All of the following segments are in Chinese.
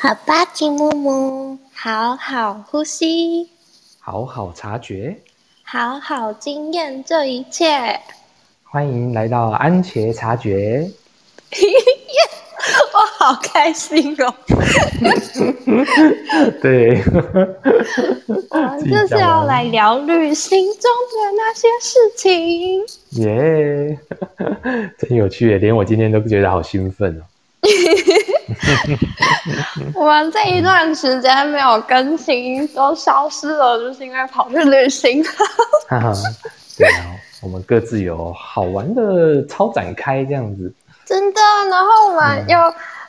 好吧，金木木，好好呼吸，好好察觉，好好经验这一切。欢迎来到安茄察觉。我好开心哦！对，我们就是要来聊旅行中的那些事情。耶，yeah, 真有趣耶！连我今天都觉得好兴奋哦。我们这一段时间没有更新，都消失了，就是因为跑去旅行。对啊，我们各自有好玩的超展开这样子。真的，然后我们又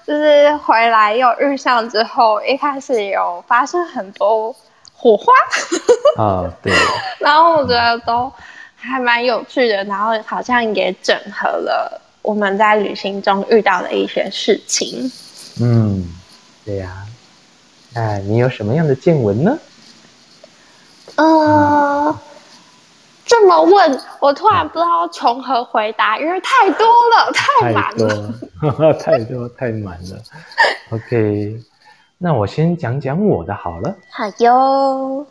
就是回来又遇上之后，一开始有发生很多火花。啊，对。然后我觉得都还蛮有趣的，然后好像也整合了我们在旅行中遇到的一些事情。嗯，对呀、啊。那你有什么样的见闻呢？呃，嗯、这么问，我突然不知道从何回答，因为太多了，太满了，太多太满了。OK，那我先讲讲我的好了。好哟。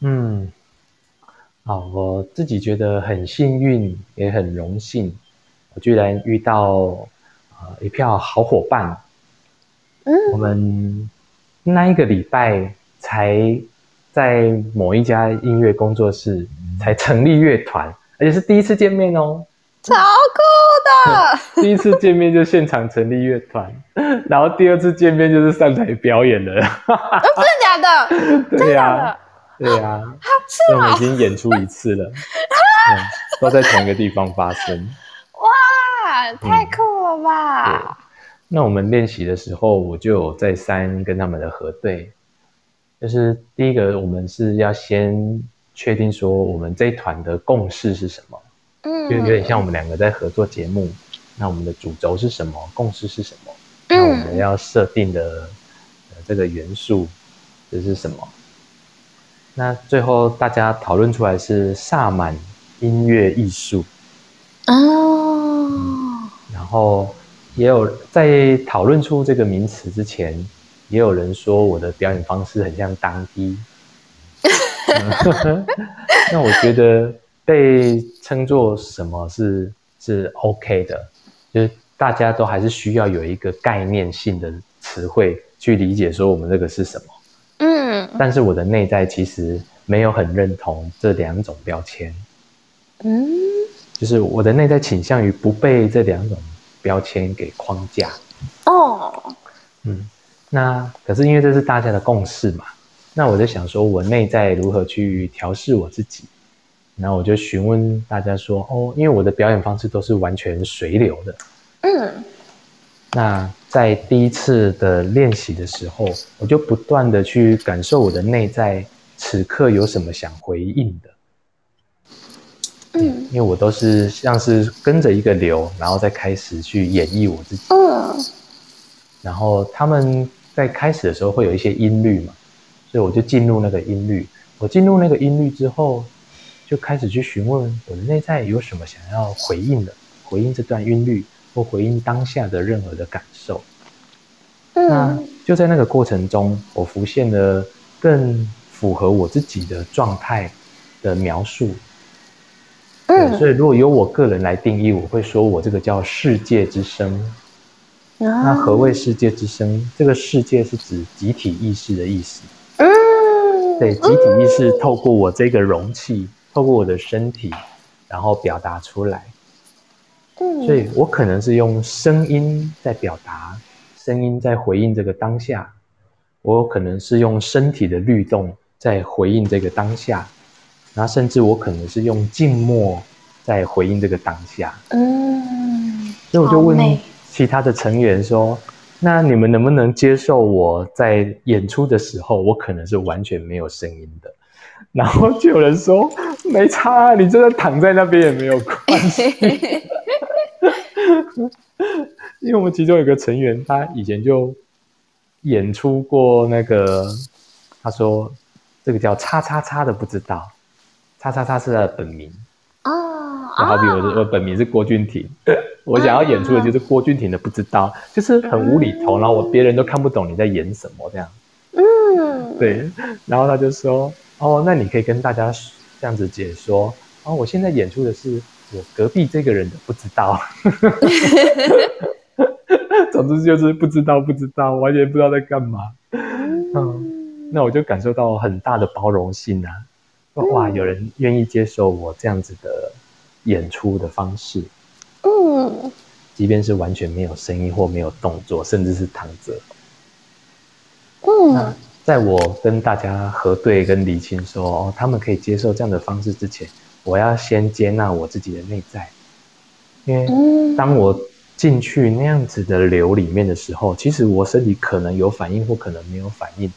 嗯，好，我自己觉得很幸运，也很荣幸，我居然遇到呃一票好伙伴。嗯，我们那一个礼拜才在某一家音乐工作室才成立乐团，而且是第一次见面哦，超酷的！第一次见面就现场成立乐团，然后第二次见面就是上台表演了，哦、真的假的？对呀，对呀，我们已经演出一次了，嗯，都在同一个地方发生。哇，太酷了吧！嗯那我们练习的时候，我就有再三跟他们的核对，就是第一个，我们是要先确定说我们这一团的共识是什么，嗯，就有点像我们两个在合作节目，那我们的主轴是什么，共识是什么，那我们要设定的这个元素这是什么？那最后大家讨论出来是萨满音乐艺术，哦、嗯，然后。也有在讨论出这个名词之前，也有人说我的表演方式很像当机。那我觉得被称作什么是是 OK 的，就是大家都还是需要有一个概念性的词汇去理解说我们这个是什么。嗯，但是我的内在其实没有很认同这两种标签。嗯，就是我的内在倾向于不被这两种。标签给框架哦，嗯，那可是因为这是大家的共识嘛，那我就想说，我内在如何去调试我自己？然后我就询问大家说，哦，因为我的表演方式都是完全随流的，嗯，那在第一次的练习的时候，我就不断的去感受我的内在此刻有什么想回应的。嗯，因为我都是像是跟着一个流，然后再开始去演绎我自己。嗯，然后他们在开始的时候会有一些音律嘛，所以我就进入那个音律。我进入那个音律之后，就开始去询问我的内在有什么想要回应的，回应这段音律，或回应当下的任何的感受。嗯，那就在那个过程中，我浮现了更符合我自己的状态的描述。对，所以如果由我个人来定义，我会说我这个叫世界之声。啊、那何谓世界之声？这个世界是指集体意识的意思。嗯，对，集体意识透过我这个容器，透过我的身体，然后表达出来。嗯，所以我可能是用声音在表达，声音在回应这个当下。我可能是用身体的律动在回应这个当下。然后甚至我可能是用静默在回应这个当下，嗯，所以我就问其他的成员说：“那你们能不能接受我在演出的时候，我可能是完全没有声音的？” 然后就有人说：“没差，你真的躺在那边也没有关系。”因为我们其中有一个成员，他以前就演出过那个，他说这个叫“叉叉叉”的，不知道。叉叉叉是他的本名哦，就好比我的我本名是郭俊廷，我想要演出的就是郭俊廷的不知道，就是很无厘头，然后我别人都看不懂你在演什么这样。嗯，对。然后他就说：“哦，那你可以跟大家这样子解说。哦，我现在演出的是我隔壁这个人的不知道。”总之就是不知道，不知道，完全不知道在干嘛。嗯，那我就感受到很大的包容性啊！哇，有人愿意接受我这样子的演出的方式。嗯，即便是完全没有声音或没有动作，甚至是躺着。嗯，在我跟大家核对跟厘清说，哦，他们可以接受这样的方式之前，我要先接纳我自己的内在，因为当我进去那样子的流里面的时候，其实我身体可能有反应或可能没有反应，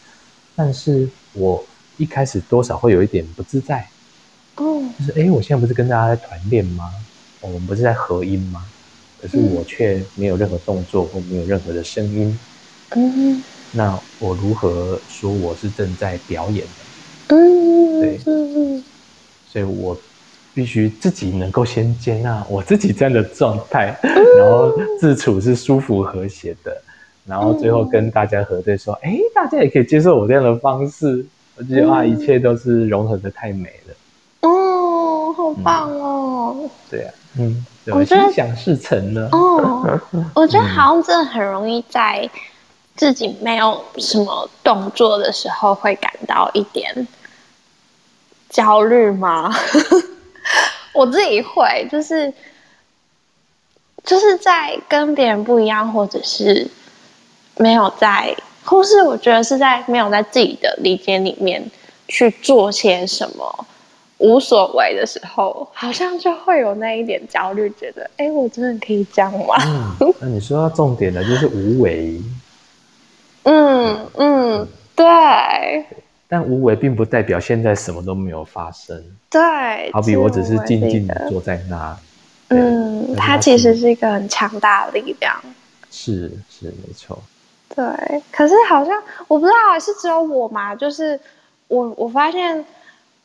但是我一开始多少会有一点不自在。哦，就是哎，我现在不是跟大家在团练吗？我们不是在合音吗？可是我却没有任何动作或没有任何的声音。嗯，那我如何说我是正在表演的？嗯，对，所以我。必须自己能够先接纳我自己这样的状态，然后自处是舒服和谐的，然后最后跟大家核对说：“哎，大家也可以接受我这样的方式。”我觉得哇，一切都是融合的太美了。哦，好棒哦！嗯、对啊，嗯，我心想事成了。哦，我觉得好像真的很容易在自己没有什么动作的时候，会感到一点焦虑吗？我自己会，就是就是在跟别人不一样，或者是没有在，或是我觉得是在没有在自己的理解里面去做些什么无所谓的时候，好像就会有那一点焦虑，觉得哎，我真的可以这样吗？嗯，那你说到重点的就是无为。嗯嗯，对。但无为并不代表现在什么都没有发生。对，好比我只是静静的坐在那。嗯，它其实是一个很强大的力量。是是没错。对，可是好像我不知道是只有我吗？就是我我发现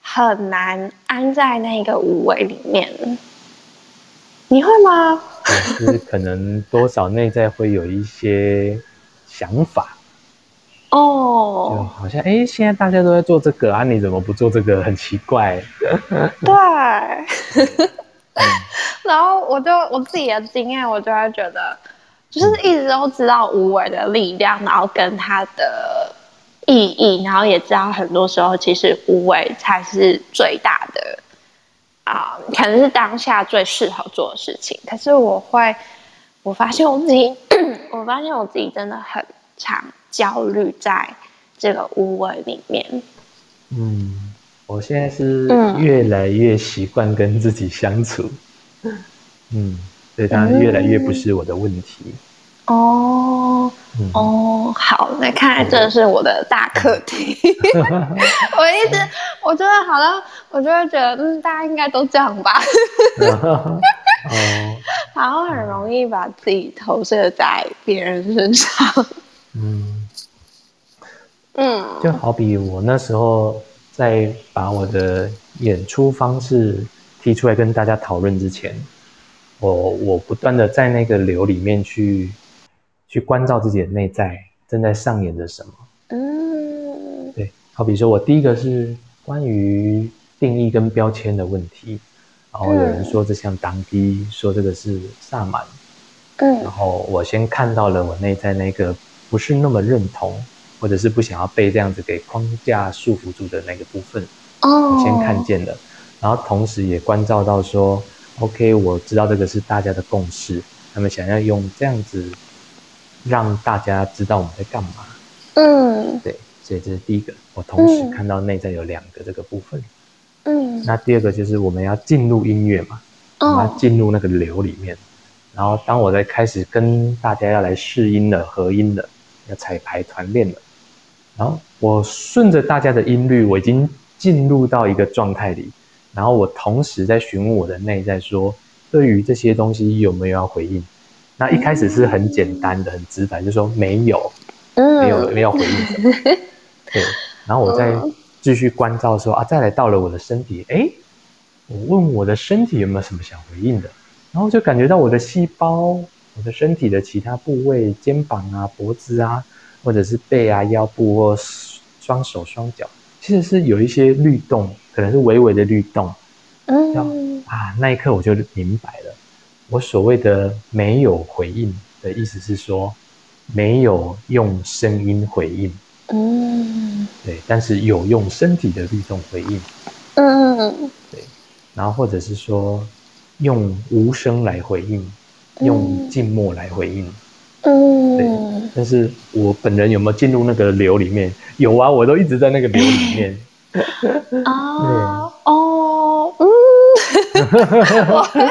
很难安在那个五维里面。你会吗？就是可能多少内在会有一些想法。哦，就好像哎，现在大家都在做这个啊，你怎么不做这个？很奇怪。对。然后我就我自己的经验，我就会觉得，就是一直都知道无为的力量，然后跟它的意义，然后也知道很多时候其实无为才是最大的啊、呃，可能是当下最适合做的事情。可是我会，我发现我自己，我发现我自己真的很常。焦虑在这个无为里面。嗯，我现在是越来越习惯跟自己相处。嗯，嗯，所以它越来越不是我的问题。嗯、哦，嗯、哦，好，那看来这是我的大课题。嗯、我一直，我觉得好像，我就会觉得，嗯，大家应该都这样吧。哦，然后很容易把自己投射在别人身上。嗯。嗯，就好比我那时候在把我的演出方式提出来跟大家讨论之前，我我不断的在那个流里面去去关照自己的内在正在上演着什么。嗯，对，好比说我第一个是关于定义跟标签的问题，然后有人说这像当机，说这个是萨满，嗯，然后我先看到了我内在那个不是那么认同。或者是不想要被这样子给框架束缚住的那个部分，哦，我先看见了，然后同时也关照到说，OK，我知道这个是大家的共识，他们想要用这样子让大家知道我们在干嘛，嗯，对，所以这是第一个，我同时看到内在有两个这个部分，嗯，那第二个就是我们要进入音乐嘛，我们要进入那个流里面，然后当我在开始跟大家要来试音了、合音了、要彩排团练了。然后我顺着大家的音律，我已经进入到一个状态里。然后我同时在询问我的内在说，对于这些东西有没有要回应？那一开始是很简单的、很直白，就说没有，没有，没有回应。对。然后我再继续关照说啊，再来到了我的身体，哎，我问我的身体有没有什么想回应的？然后就感觉到我的细胞，我的身体的其他部位，肩膀啊、脖子啊，或者是背啊、腰部或双手双脚，其实是有一些律动，可能是微微的律动。嗯，啊，那一刻我就明白了，我所谓的没有回应的意思是说，没有用声音回应。嗯，对，但是有用身体的律动回应。嗯，对，然后或者是说。用无声来回应，用静默来回应。嗯，对。但是我本人有没有进入那个流里面？有啊，我都一直在那个流里面。啊，哦，嗯。我 会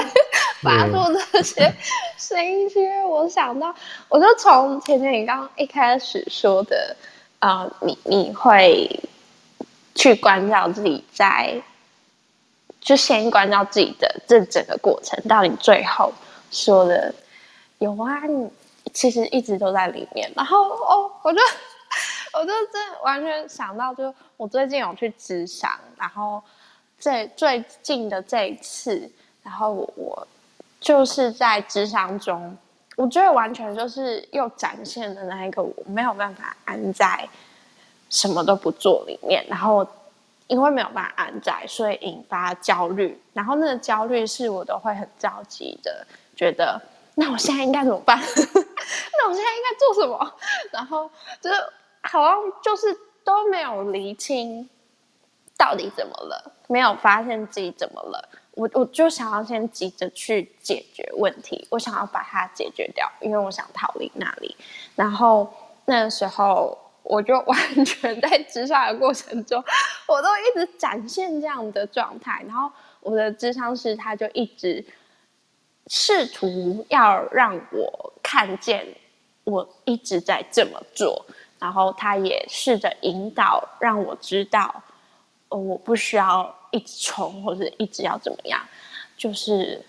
发出这些声音，是因为我想到，我就从前面你刚刚一开始说的，啊、呃，你你会去关照自己在。就先关照自己的这整个过程，到你最后说的有啊，你其实一直都在里面。然后哦，我就 我就真完全想到，就我最近有去咨商，然后这最近的这一次，然后我，就是在咨商中，我觉得完全就是又展现了那一个我没有办法安在什么都不做里面，然后。因为没有办法安在，所以引发焦虑。然后那个焦虑是我都会很着急的，觉得那我现在应该怎么办？那我现在应该做什么？然后就是好像就是都没有厘清到底怎么了，没有发现自己怎么了。我我就想要先急着去解决问题，我想要把它解决掉，因为我想逃离那里。然后那个时候。我就完全在咨商的过程中，我都一直展现这样的状态，然后我的智商师他就一直试图要让我看见我一直在这么做，然后他也试着引导让我知道，呃，我不需要一直冲或者一直要怎么样，就是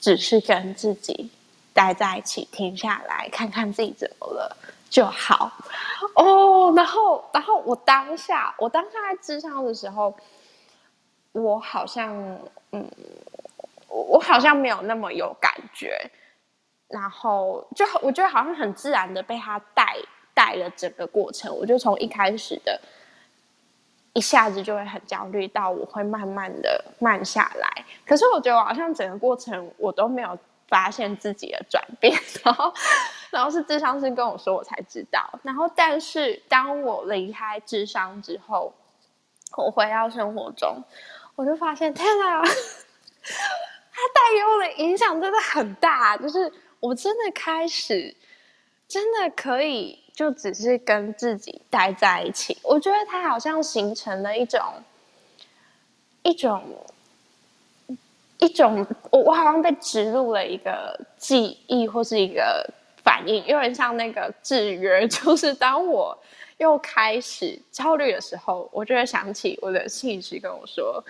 只是跟自己待在一起，停下来看看自己怎么了。就好哦，然后，然后我当下，我当下在咨商的时候，我好像，嗯，我好像没有那么有感觉，然后就我觉得好像很自然的被他带带了整个过程，我就从一开始的，一下子就会很焦虑，到我会慢慢的慢下来，可是我觉得我好像整个过程我都没有。发现自己的转变，然后，然后是智商师跟我说，我才知道。然后，但是当我离开智商之后，我回到生活中，我就发现，天哪，它带给我的影响真的很大。就是我真的开始，真的可以就只是跟自己待在一起。我觉得它好像形成了一种，一种。一种我我好像被植入了一个记忆或是一个反应，有点像那个制约，就是当我又开始焦虑的时候，我就会想起我的心理师跟我说，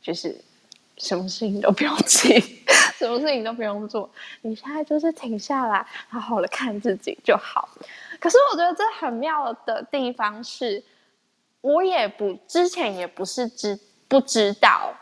就是什么事情都不用急，什么事情都不用做，你现在就是停下来，好好的看自己就好。可是我觉得这很妙的地方是，我也不之前也不是知不知道。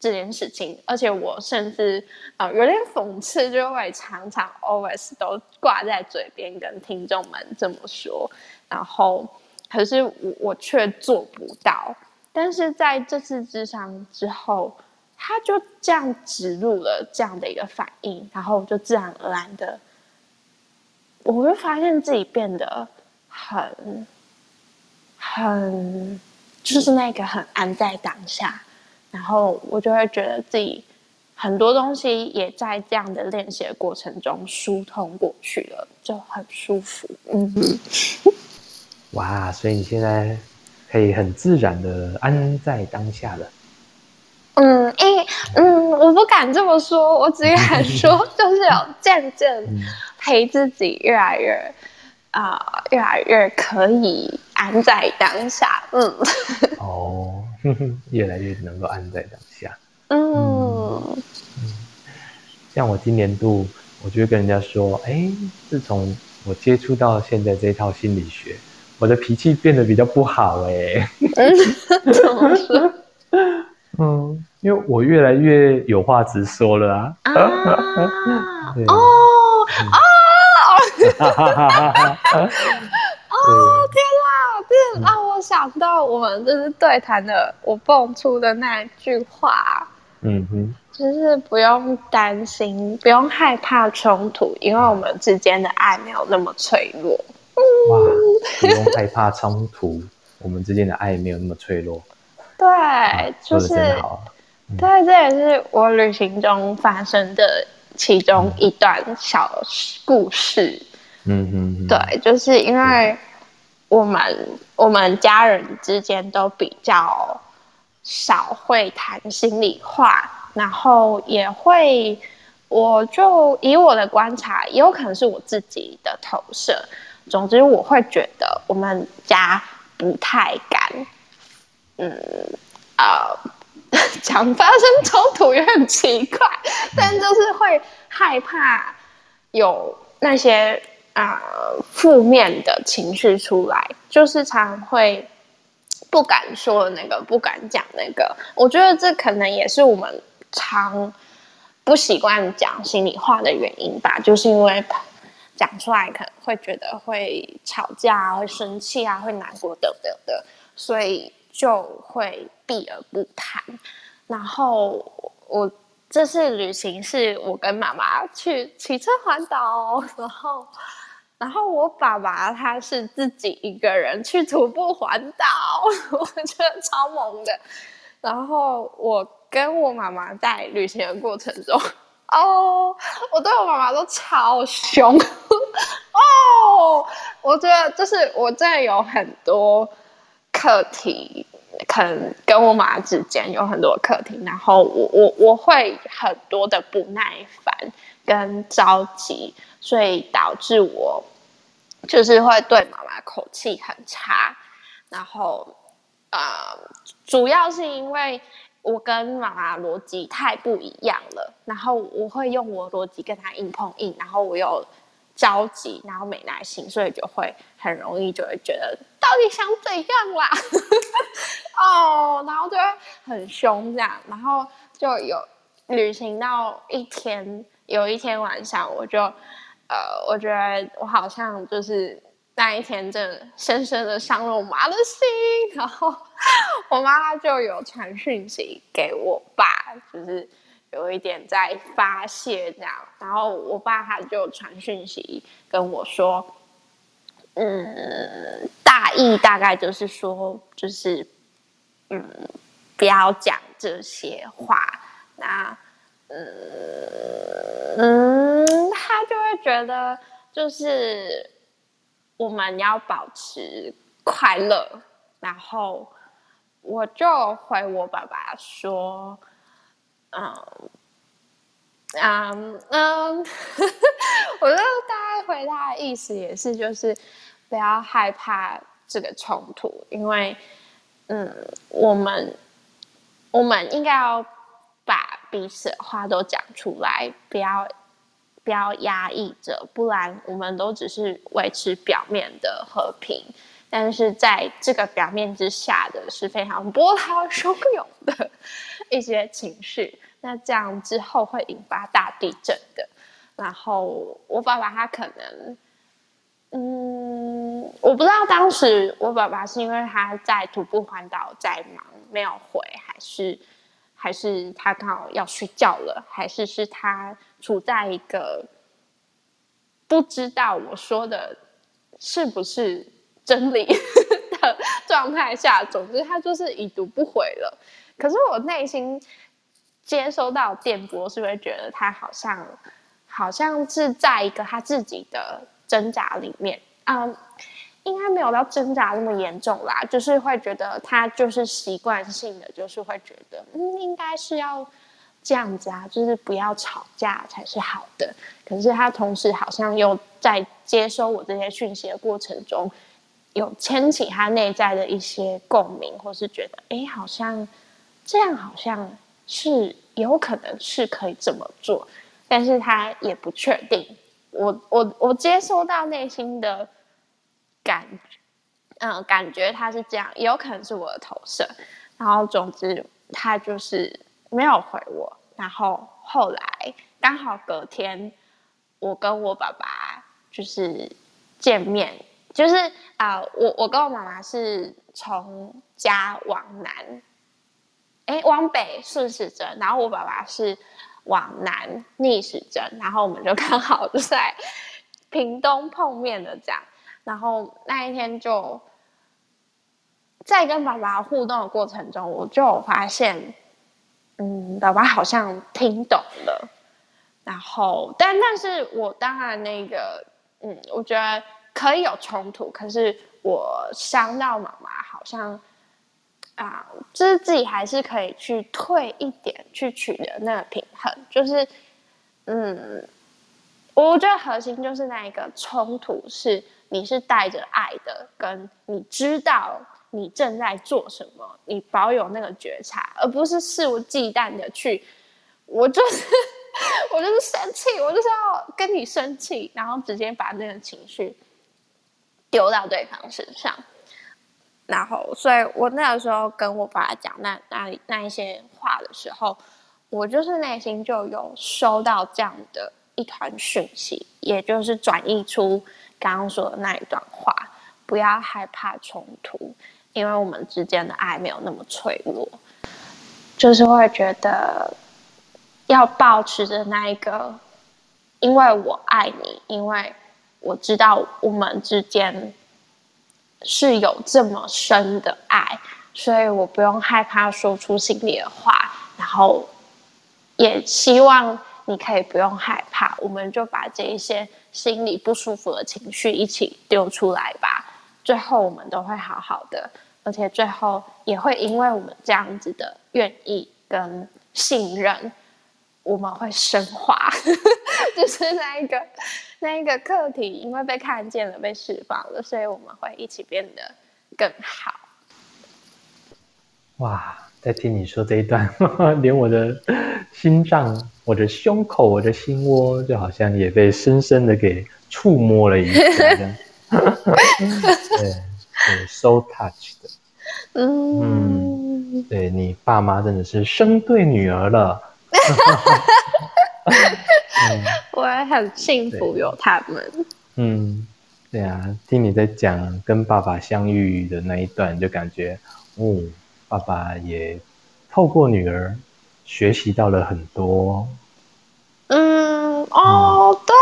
这件事情，而且我甚至啊、有点讽刺，就会常常 always 都挂在嘴边跟听众们这么说，然后可是我我却做不到。但是在这次智商之后，他就这样植入了这样的一个反应，然后就自然而然的，我会发现自己变得很很就是那个很安在当下。然后我就会觉得自己很多东西也在这样的练习的过程中疏通过去了，就很舒服。嗯哼，哇，所以你现在可以很自然的安在当下了。嗯，因为嗯，我不敢这么说，我只敢说，就是有渐渐陪自己越来越啊、呃，越来越可以安在当下。嗯，哦。越来越能够安在当下。嗯，嗯，像我今年度，我就会跟人家说，哎，自从我接触到现在这套心理学，我的脾气变得比较不好，哎。嗯，怎么说？嗯，因为我越来越有话直说了啊！啊对哦哦！哦 天哪，这让我想到我们就是对谈的，我蹦出的那一句话。嗯哼，就是不用担心，不用害怕冲突，因为我们之间的爱没有那么脆弱。哇，不用害怕冲突，我们之间的爱没有那么脆弱。对，就是，真好。对，这也是我旅行中发生的其中一段小故事。嗯哼，对，就是因为我们我们家人之间都比较少会谈心里话，然后也会，我就以我的观察，也有可能是我自己的投射。总之，我会觉得我们家不太敢，嗯，呃。讲发生冲突也很奇怪，但就是会害怕有那些啊负面的情绪出来，就是常会不敢说那个，不敢讲那个。我觉得这可能也是我们常不习惯讲心里话的原因吧，就是因为讲出来可能会觉得会吵架、会生气啊、会难过等等的，所以。就会避而不谈。然后我这次旅行是我跟妈妈去骑车环岛，然后然后我爸爸他是自己一个人去徒步环岛，我觉得超猛的。然后我跟我妈妈在旅行的过程中，哦，我对我妈妈都超凶哦，我觉得就是我真的有很多。课题可能跟我妈之间有很多课题，然后我我我会很多的不耐烦跟着急，所以导致我就是会对妈妈口气很差，然后呃，主要是因为我跟妈妈逻辑太不一样了，然后我会用我逻辑跟她硬碰硬，然后我又着急，然后没耐心，所以就会很容易就会觉得。到底想怎样啦？哦，然后就会很凶这样，然后就有旅行到一天，有一天晚上，我就呃，我觉得我好像就是那一天真的深深的伤了我妈的心，然后我妈就有传讯息给我爸，就是有一点在发泄这样，然后我爸他就传讯息跟我说。嗯，大意大概就是说，就是嗯，不要讲这些话。那嗯嗯，他就会觉得，就是我们要保持快乐。然后我就回我爸爸说，啊嗯嗯，我就大概回答的意思也是，就是。不要害怕这个冲突，因为，嗯，我们我们应该要把彼此的话都讲出来，不要不要压抑着，不然我们都只是维持表面的和平，但是在这个表面之下的是非常波涛汹涌的一些情绪，那这样之后会引发大地震的。然后我爸爸他可能。嗯，我不知道当时我爸爸是因为他在徒步环岛在忙没有回，还是还是他刚好要睡觉了，还是是他处在一个不知道我说的是不是真理 的状态下。总之，他就是已读不回了。可是我内心接收到电波，是不是觉得他好像好像是在一个他自己的。挣扎里面，嗯，应该没有到挣扎那么严重啦，就是会觉得他就是习惯性的，就是会觉得，嗯，应该是要这样子啊，就是不要吵架才是好的。可是他同时好像又在接收我这些讯息的过程中，有牵起他内在的一些共鸣，或是觉得，哎，好像这样好像是有可能是可以这么做，但是他也不确定。我我我接收到内心的感觉，嗯，感觉他是这样，也有可能是我的投射。然后总之，他就是没有回我。然后后来刚好隔天，我跟我爸爸就是见面，就是啊、我我跟我妈妈是从家往南，哎，往北顺时针，然后我爸爸是往南逆时针，然后我们就刚好就在屏东碰面的这样。然后那一天就在跟爸爸互动的过程中，我就发现。嗯，爸爸好像听懂了，然后，但但是我当然那个，嗯，我觉得可以有冲突，可是我伤到妈妈，好像啊，就是自己还是可以去退一点，去取得那个平衡，就是，嗯，我觉得核心就是那一个冲突是你是带着爱的，跟你知道。你正在做什么？你保有那个觉察，而不是肆无忌惮的去。我就是，我就是生气，我就是要跟你生气，然后直接把那个情绪丢到对方身上。然后，所以我那个时候跟我爸讲那那那一些话的时候，我就是内心就有收到这样的一团讯息，也就是转译出刚刚说的那一段话：不要害怕冲突。因为我们之间的爱没有那么脆弱，就是会觉得要保持着那一个，因为我爱你，因为我知道我们之间是有这么深的爱，所以我不用害怕说出心里的话，然后也希望你可以不用害怕，我们就把这一些心里不舒服的情绪一起丢出来吧。最后我们都会好好的，而且最后也会因为我们这样子的愿意跟信任，我们会升华，就是那一个那一个课题，因为被看见了，被释放了，所以我们会一起变得更好。哇，在听你说这一段，连我的心脏、我的胸口、我的心窝，就好像也被深深的给触摸了一下。对，对，so touch 的，嗯，嗯，对你爸妈真的是生对女儿了，嗯、我也很幸福有他们。嗯，对啊，听你在讲跟爸爸相遇的那一段，就感觉，哦，爸爸也透过女儿学习到了很多。嗯，哦，对。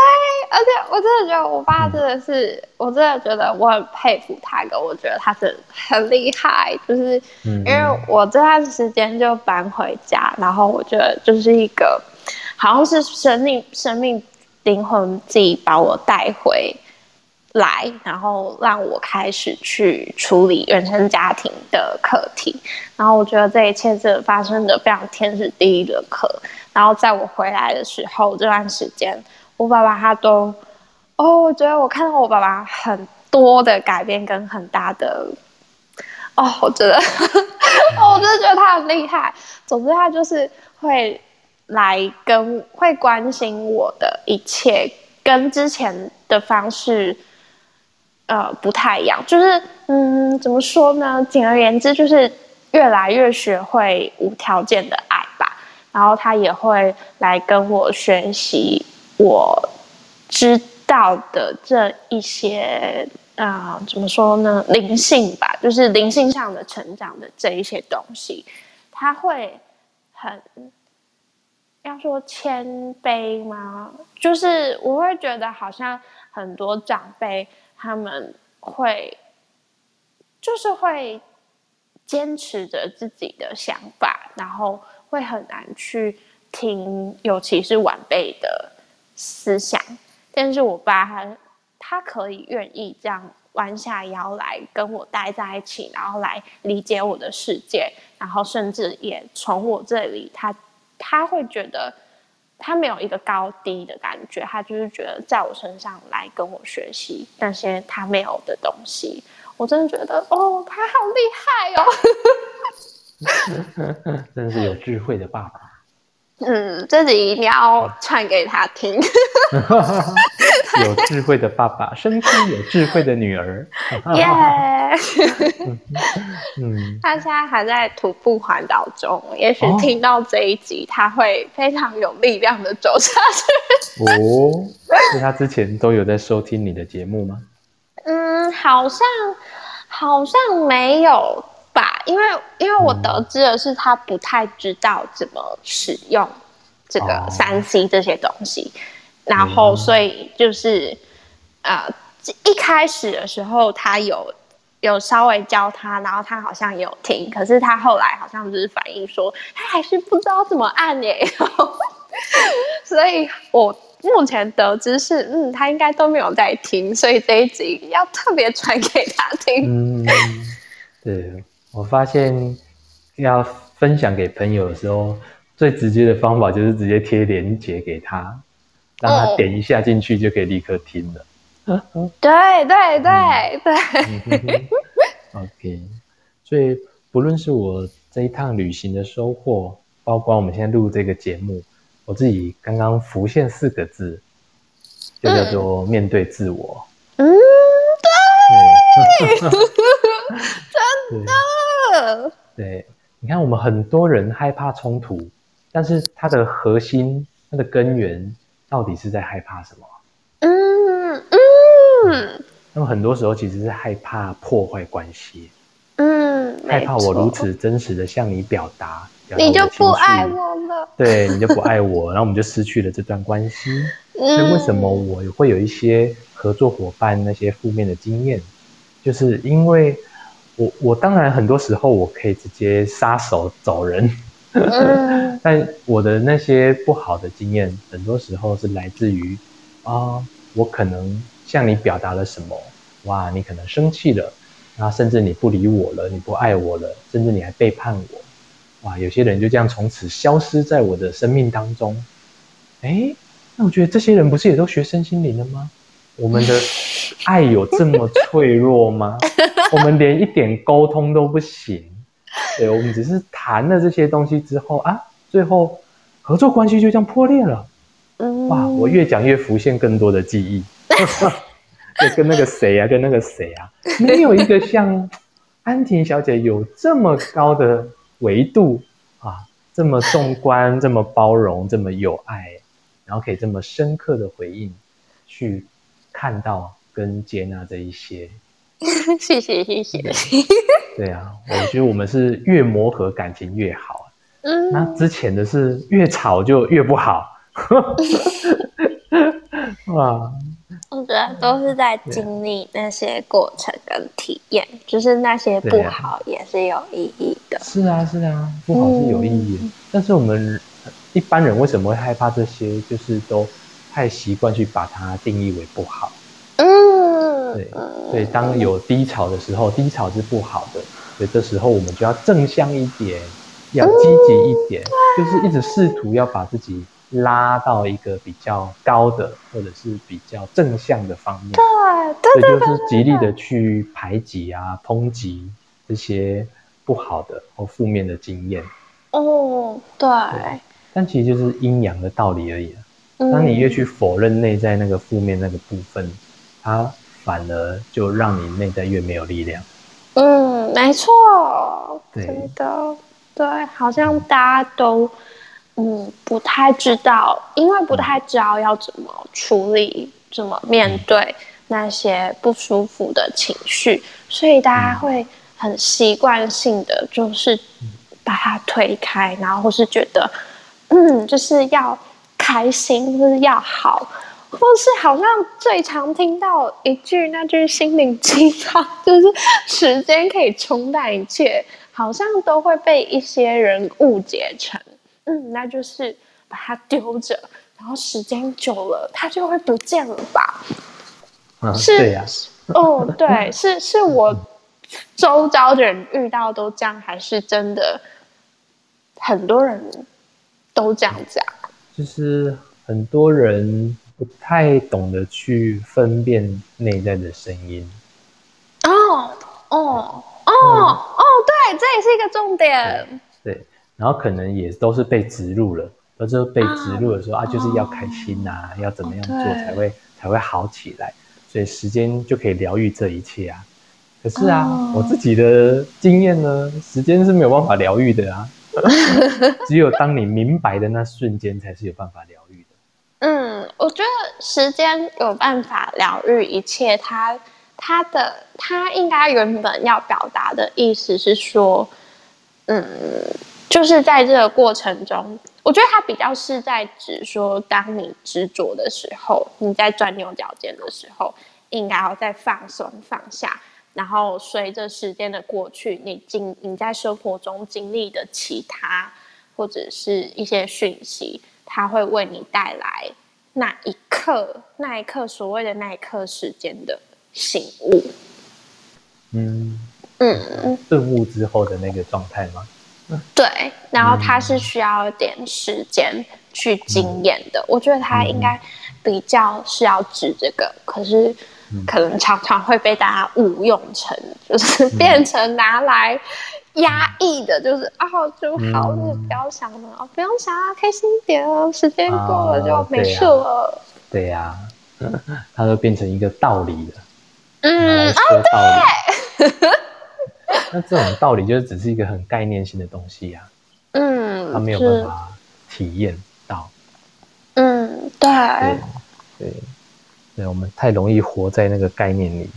而且我真的觉得我爸真的是，嗯、我真的觉得我很佩服他，跟我觉得他真的很厉害。就是因为我这段时间就搬回家，然后我觉得就是一个，好像是生命、生命灵魂自己把我带回来，然后让我开始去处理原生家庭的课题。然后我觉得这一切是发生的非常天时地利的课。然后在我回来的时候，这段时间。我爸爸他都，哦，我觉得我看到我爸爸很多的改变跟很大的，哦，我觉得，我真的觉得他很厉害。总之，他就是会来跟会关心我的一切，跟之前的方式，呃，不太一样。就是，嗯，怎么说呢？简而言之，就是越来越学会无条件的爱吧。然后他也会来跟我学习。我知道的这一些啊、怎么说呢？灵性吧，就是灵性上的成长的这一些东西，他会很要说谦卑吗？就是我会觉得好像很多长辈他们会就是会坚持着自己的想法，然后会很难去听，尤其是晚辈的。思想，但是我爸他他可以愿意这样弯下腰来跟我待在一起，然后来理解我的世界，然后甚至也从我这里，他他会觉得他没有一个高低的感觉，他就是觉得在我身上来跟我学习那些他没有的东西，我真的觉得哦，他好厉害哦，真是有智慧的爸爸。嗯，这集一定要唱给他听，有智慧的爸爸生出有智慧的女儿。耶！嗯，他现在还在徒步环岛中，也许听到这一集，哦、他会非常有力量的走下去。哦，那他之前都有在收听你的节目吗？嗯，好像好像没有吧，因为因为我得知的是他不太知道怎么使用这个三 C 这些东西，哦、然后所以就是、嗯、呃一开始的时候他有有稍微教他，然后他好像也有听，可是他后来好像就是反映说他还是不知道怎么按耶，所以我。目前得知是，嗯，他应该都没有在听，所以这一集要特别传给他听。嗯，对，我发现要分享给朋友的时候，最直接的方法就是直接贴链接给他，让他点一下进去就可以立刻听了。嗯、对对对对。OK，所以不论是我这一趟旅行的收获，包括我们现在录这个节目。我自己刚刚浮现四个字，就叫做面对自我。嗯，对，真的。对，你看，我们很多人害怕冲突，但是它的核心、它的根源，到底是在害怕什么？嗯嗯，嗯。那么很多时候其实是害怕破坏关系。嗯，害怕我如此真实的向你表达。你就不爱我了，对，你就不爱我，然后我们就失去了这段关系。所以为什么我会有一些合作伙伴那些负面的经验？就是因为我我当然很多时候我可以直接撒手走人，但我的那些不好的经验，很多时候是来自于啊，我可能向你表达了什么，哇，你可能生气了，然后甚至你不理我了，你不爱我了，甚至你还背叛我。哇，有些人就这样从此消失在我的生命当中。哎，那我觉得这些人不是也都学身心灵了吗？我们的爱有这么脆弱吗？我们连一点沟通都不行。对，我们只是谈了这些东西之后啊，最后合作关系就这样破裂了。哇，我越讲越浮现更多的记忆。就跟那个谁啊，跟那个谁啊，没有一个像安婷小姐有这么高的。维度啊，这么纵观，这么包容，这么有爱，然后可以这么深刻的回应，去看到跟接纳这一些。谢谢谢谢。对，对啊，我觉得我们是越磨合感情越好。嗯，那之前的是越吵就越不好。哇。我觉得都是在经历那些过程跟体验，就是那些不好也是有意义的。是啊，是啊，不好是有意义的。嗯、但是我们一般人为什么会害怕这些？就是都太习惯去把它定义为不好。嗯，对。所以当有低潮的时候，低潮是不好的。所以这时候我们就要正向一点，要积极一点，嗯、就是一直试图要把自己。拉到一个比较高的，或者是比较正向的方面，对，对，对，对，就是极力的去排挤啊、抨击这些不好的或负面的经验。哦，对，对。但其实就是阴阳的道理而已。当你越去否认内在那个负面那个部分，嗯、它反而就让你内在越没有力量。嗯，没错，对真的，对，好像大家都。嗯，不太知道，因为不太知道要怎么处理、怎么面对那些不舒服的情绪，所以大家会很习惯性的就是把它推开，然后或是觉得，嗯，就是要开心，或是要好，或是好像最常听到一句那句心灵鸡汤，就是时间可以冲淡一切，好像都会被一些人误解成。嗯，那就是把它丢着，然后时间久了，它就会不见了吧？啊、是，对呀、啊。哦，对，是是我周遭的人遇到都这样，还是真的很多人都这样讲？就是很多人不太懂得去分辨内在的声音。哦哦哦哦，对，这也是一个重点。对。对然后可能也都是被植入了，而是被植入的时候啊，啊，就是要开心呐、啊，要怎么样做才会才会好起来，所以时间就可以疗愈这一切啊。可是啊，哦、我自己的经验呢，时间是没有办法疗愈的啊。只有当你明白的那瞬间，才是有办法疗愈的。嗯，我觉得时间有办法疗愈一切。它它的它应该原本要表达的意思是说，嗯，就是在这个过程中，我觉得它比较是在指说，当你执着的时候，你在钻牛角尖的时候，应该要再放松放下。然后随着时间的过去，你经你在生活中经历的其他或者是一些讯息，它会为你带来那一刻那一刻所谓的那一刻时间的醒悟。嗯嗯，顿悟之后的那个状态吗？对，然后它是需要一点时间去经验的。嗯、我觉得它应该比较是要指这个，可是。可能常常会被大家误用成，就是变成拿来压抑的，就是啊、就好，就不要想了，哦，不用想啊，开心一点哦，时间过了就没事了。对呀、啊啊，它都变成一个道理了。嗯，啊，对。那这种道理就是只是一个很概念性的东西呀、啊。嗯，他没有办法体验到。嗯，对。对。对对，我们太容易活在那个概念里，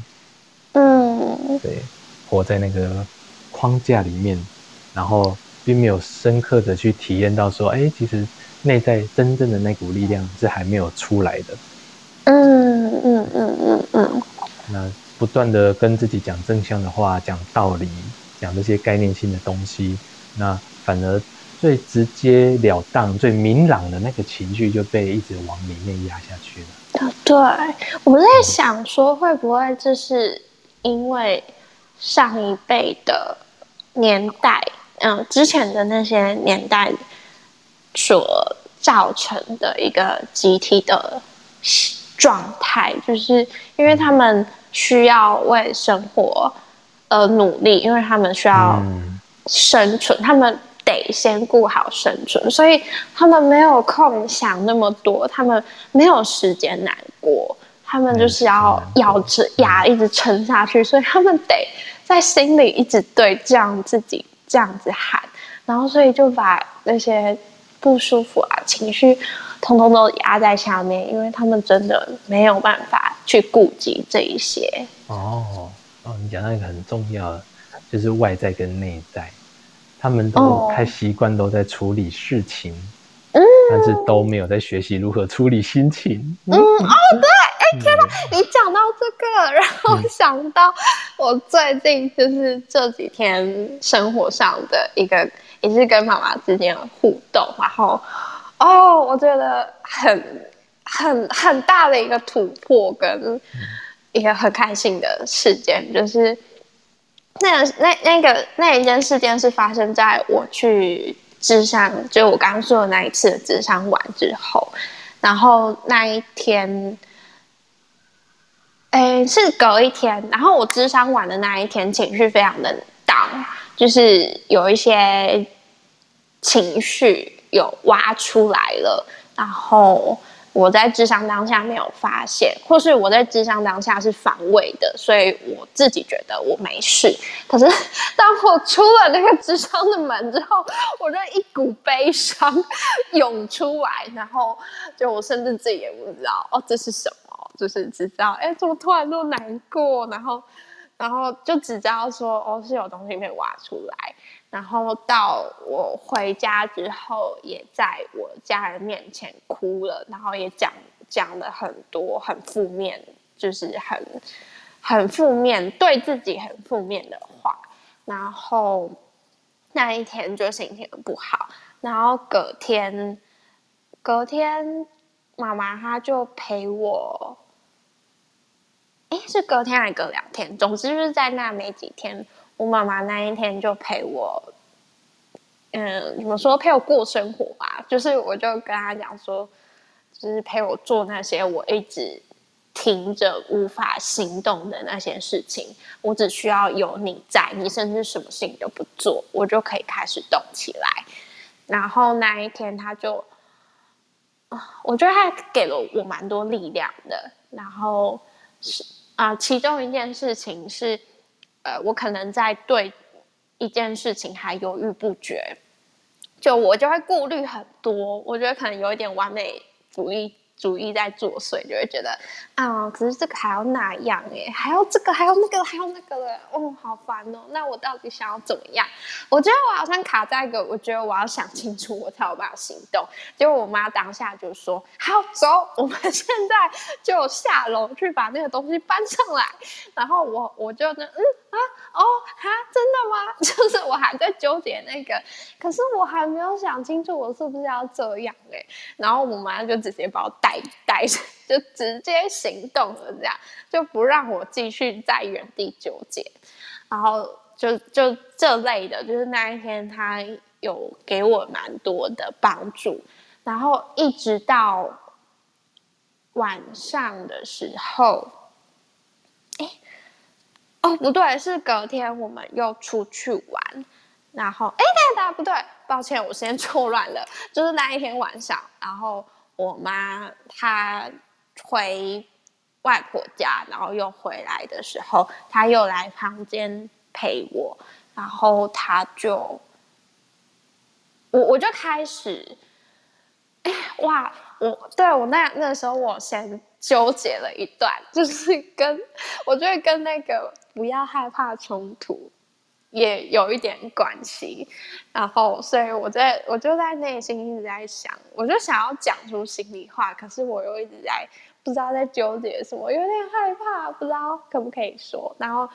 嗯，对，活在那个框架里面，然后并没有深刻的去体验到说，哎，其实内在真正的那股力量是还没有出来的，嗯嗯嗯嗯嗯。那不断的跟自己讲正向的话，讲道理，讲这些概念性的东西，那反而最直接了当、最明朗的那个情绪就被一直往里面压下去了。对，我在想说，会不会这是因为上一辈的年代，嗯，之前的那些年代所造成的一个集体的状态，就是因为他们需要为生活而努力，因为他们需要生存，他们。得先顾好生存，所以他们没有空想那么多，他们没有时间难过，他们就是要咬着牙一直撑下去，所以他们得在心里一直对这样自己这样子喊，然后所以就把那些不舒服啊情绪通通都压在下面，因为他们真的没有办法去顾及这一些。哦哦，你讲到一个很重要的，就是外在跟内在。他们都太习惯都在处理事情，嗯，但是都没有在学习如何处理心情。嗯，嗯哦，对，哎、欸，天哪，你讲到这个，然后想到我最近就是这几天生活上的一个，也是跟妈妈之间的互动，然后哦，我觉得很很很大的一个突破跟一个很开心的事件，就是。那、那那个那一件事件是发生在我去智商，就我刚刚说的那一次的咨商完之后，然后那一天，哎，是隔一天，然后我智商完的那一天，情绪非常的大就是有一些情绪有挖出来了，然后。我在智商当下没有发现，或是我在智商当下是防卫的，所以我自己觉得我没事。可是当我出了那个智商的门之后，我就一股悲伤涌出来，然后就我甚至自己也不知道哦，这是什么，就是只知道哎，怎么突然那么难过，然后然后就只知道说哦，是有东西被挖出来。然后到我回家之后，也在我家人面前哭了，然后也讲讲了很多很负面，就是很很负面，对自己很负面的话。然后那一天就心情不好，然后隔天隔天妈妈她就陪我，哎，是隔天还隔两天？总之就是在那没几天。我妈妈那一天就陪我，嗯，怎么说陪我过生活吧？就是我就跟她讲说，就是陪我做那些我一直停着无法行动的那些事情。我只需要有你在，你甚至什么事情都不做，我就可以开始动起来。然后那一天，他就我觉得他给了我蛮多力量的。然后是啊、其中一件事情是，呃，我可能在对一件事情还犹豫不决，就我就会顾虑很多。我觉得可能有一点完美主义。主义在作祟，就会觉得啊，可是这个还要那样哎，还要这个，还要那个，还要那个了，哦，好烦哦。那我到底想要怎么样？我觉得我好像卡在一个，我觉得我要想清楚，我才有办法行动。结果我妈当下就说：“好，走，我们现在就下楼去把那个东西搬上来。”然后我我就嗯哦哈，真的吗？就是我还在纠结那个，可是我还没有想清楚，我是不是要这样哎。然后我妈就直接把我带带，就直接行动了，这样就不让我继续在原地纠结。然后就就这类的，就是那一天他有给我蛮多的帮助。然后一直到晚上的时候，哦不对，是隔天我们又出去玩。然后哎，大家不对，抱歉，我先 错乱了，就是那一天晚上，然后。我妈她回外婆家，然后又回来的时候，她又来房间陪我，然后她就，我我就开始，哎哇，我对我那那时候我先纠结了一段，就是跟我觉得跟那个不要害怕冲突。也有一点关系，然后，所以我在我就在内心一直在想，我就想要讲出心里话，可是我又一直在不知道在纠结什么，有点害怕，不知道可不可以说。然后，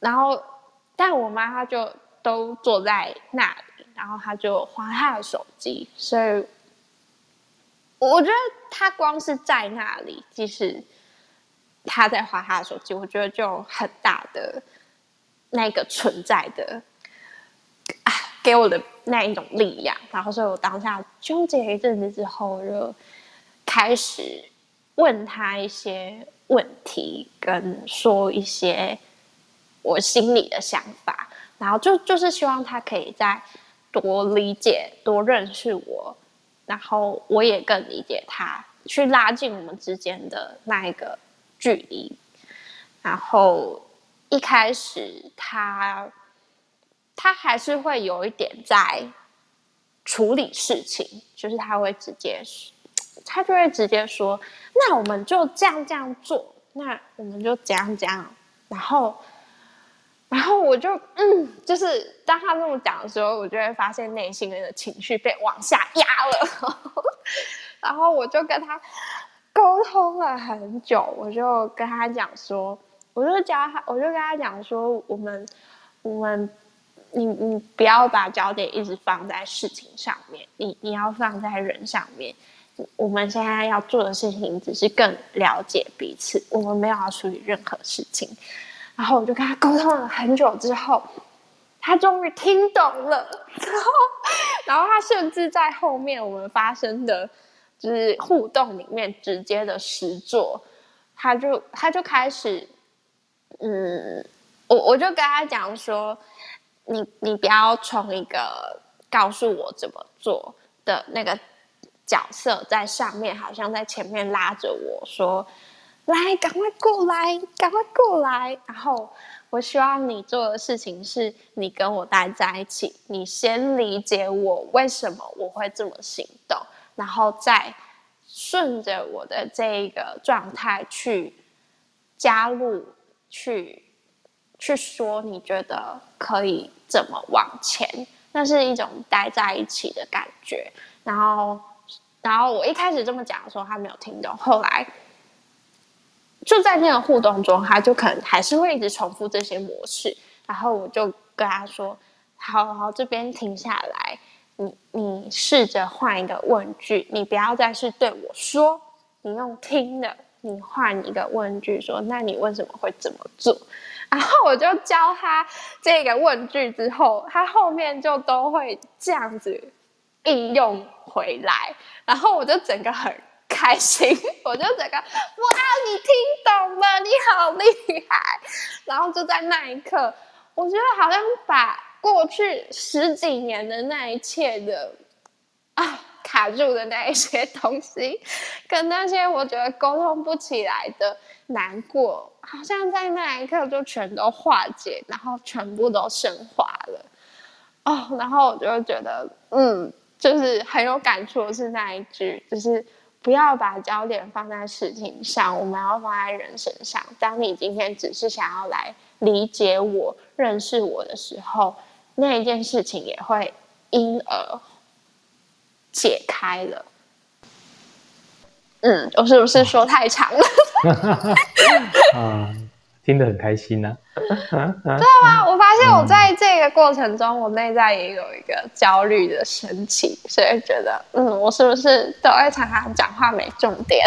然后，但我妈她就都坐在那里，然后她就划她的手机，所以我觉得她光是在那里，即使他在划他的手机，我觉得就很大的。那个存在的啊，给我的那一种力量，然后所以我当下纠结一阵子之后，就开始问他一些问题，跟说一些我心里的想法，然后就就是希望他可以再多理解、多认识我，然后我也更理解他，去拉近我们之间的那一个距离，然后。一开始他他还是会有一点在处理事情，就是他会直接，他就会直接说：“那我们就这样这样做，那我们就这样这样。”然后，然后我就嗯，就是当他这么讲的时候，我就会发现内心的情绪被往下压了。然后我就跟他沟通了很久，我就跟他讲说。我就教他，我就跟他讲说，我们，我们，你你不要把焦点一直放在事情上面，你你要放在人上面。我们现在要做的事情只是更了解彼此，我们没有要处理任何事情。然后我就跟他沟通了很久之后，他终于听懂了。然后，然后他甚至在后面我们发生的，就是互动里面直接的实作，他就他就开始。嗯，我我就跟他讲说，你你不要从一个告诉我怎么做的那个角色在上面，好像在前面拉着我说，来，赶快过来，赶快过来。然后我希望你做的事情是，你跟我待在一起，你先理解我为什么我会这么行动，然后再顺着我的这一个状态去加入。去去说你觉得可以怎么往前，那是一种待在一起的感觉。然后，然后我一开始这么讲的时候，他没有听懂。后来就在那个互动中，他就可能还是会一直重复这些模式。然后我就跟他说：“好好，这边停下来，你你试着换一个问句，你不要再是对我说，你用听的。”你换一个问句说，那你为什么会这么做？然后我就教他这个问句之后，他后面就都会这样子应用回来。然后我就整个很开心，我就整个哇，你听懂了，你好厉害！然后就在那一刻，我觉得好像把过去十几年的那一切的啊。卡住的那一些东西，跟那些我觉得沟通不起来的难过，好像在那一刻就全都化解，然后全部都升华了。哦，然后我就觉得，嗯，就是很有感触是那一句，就是不要把焦点放在事情上，我们要放在人身上。当你今天只是想要来理解我、认识我的时候，那一件事情也会因而解开了。嗯，我是不是说太长了？听得很开心呢、啊。对啊，我发现我在这个过程中，嗯、我内在也有一个焦虑的升起，所以觉得，嗯，我是不是都会常常讲话没重点？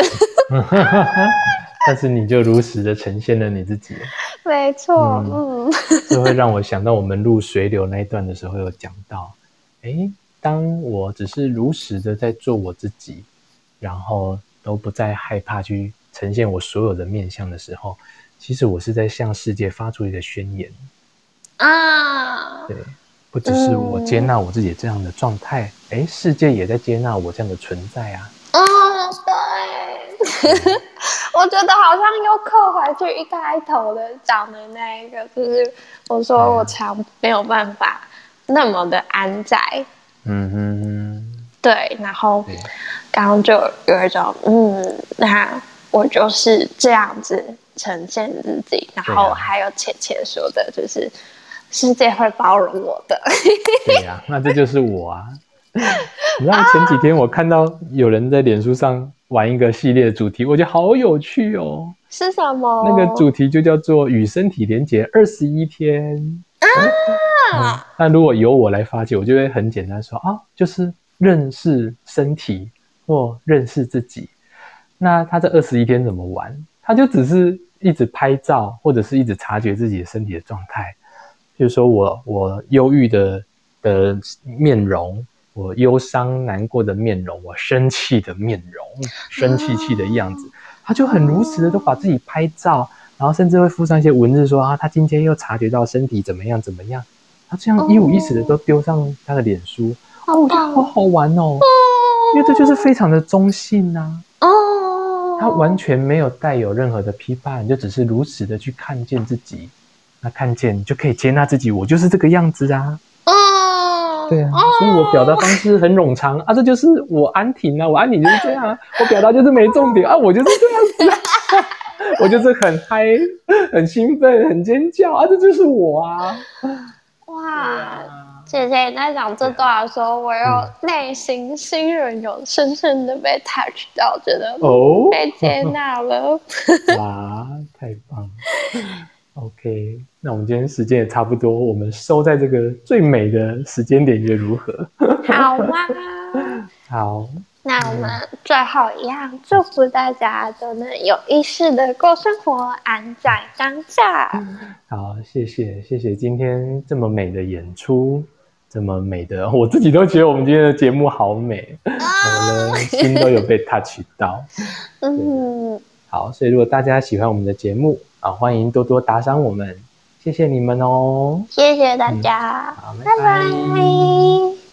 但是你就如实的呈现了你自己。没错，嗯，这、嗯、会让我想到我们录水流那一段的时候有讲到，哎，当我只是如实的在做我自己，然后都不再害怕去呈现我所有的面相的时候，其实我是在向世界发出一个宣言啊。对，不只是我接纳我自己这样的状态，哎、嗯，世界也在接纳我这样的存在啊。哦，对。嗯 我觉得好像又扣回去一开头的讲的那一个，就是我说我常没有办法那么的安在，嗯哼，对，然后刚刚就有一种，嗯，那我就是这样子呈现自己，然后还有切切说的，就是世界会包容我的，对呀、啊，那这就是我啊。你知道前几天我看到有人在脸书上玩一个系列主题，我觉得好有趣哦。是什么？那个主题就叫做“与身体连结二十一天”啊。那、嗯、如果由我来发起，我就会很简单说啊，就是认识身体或认识自己。那他这二十一天怎么玩？他就只是一直拍照，或者是一直察觉自己的身体的状态。就是说我我忧郁的的面容。我忧伤难过的面容，我生气的面容，生气气的样子，他就很如实的都把自己拍照，然后甚至会附上一些文字说啊，他今天又察觉到身体怎么样怎么样，他这样一五一十的都丢上他的脸书，哦，我觉得好好玩哦，因为这就是非常的中性呐，哦，他完全没有带有任何的批判，就只是如实的去看见自己，那看见就可以接纳自己，我就是这个样子啊。对啊，所以我表达方式很冗长啊，这就是我安婷啊，我安婷就是这样啊，我表达就是没重点啊，我就是这样子啊，我就是很嗨、很兴奋、很尖叫啊，这就是我啊！哇，姐姐你在讲这段的时候，我又内心心人有深深的被 touch 到，觉得哦被接纳了，哇，太棒了！OK，那我们今天时间也差不多，我们收在这个最美的时间点，觉得如何？好啊？好，那我们最后一样，祝福大家都能有意识的过生活，安在当下。好，谢谢，谢谢今天这么美的演出，这么美的，我自己都觉得我们今天的节目好美，我的心都有被 touch 到。嗯，好，所以如果大家喜欢我们的节目，啊，欢迎多多打赏我们，谢谢你们哦！谢谢大家，嗯、拜拜。拜拜。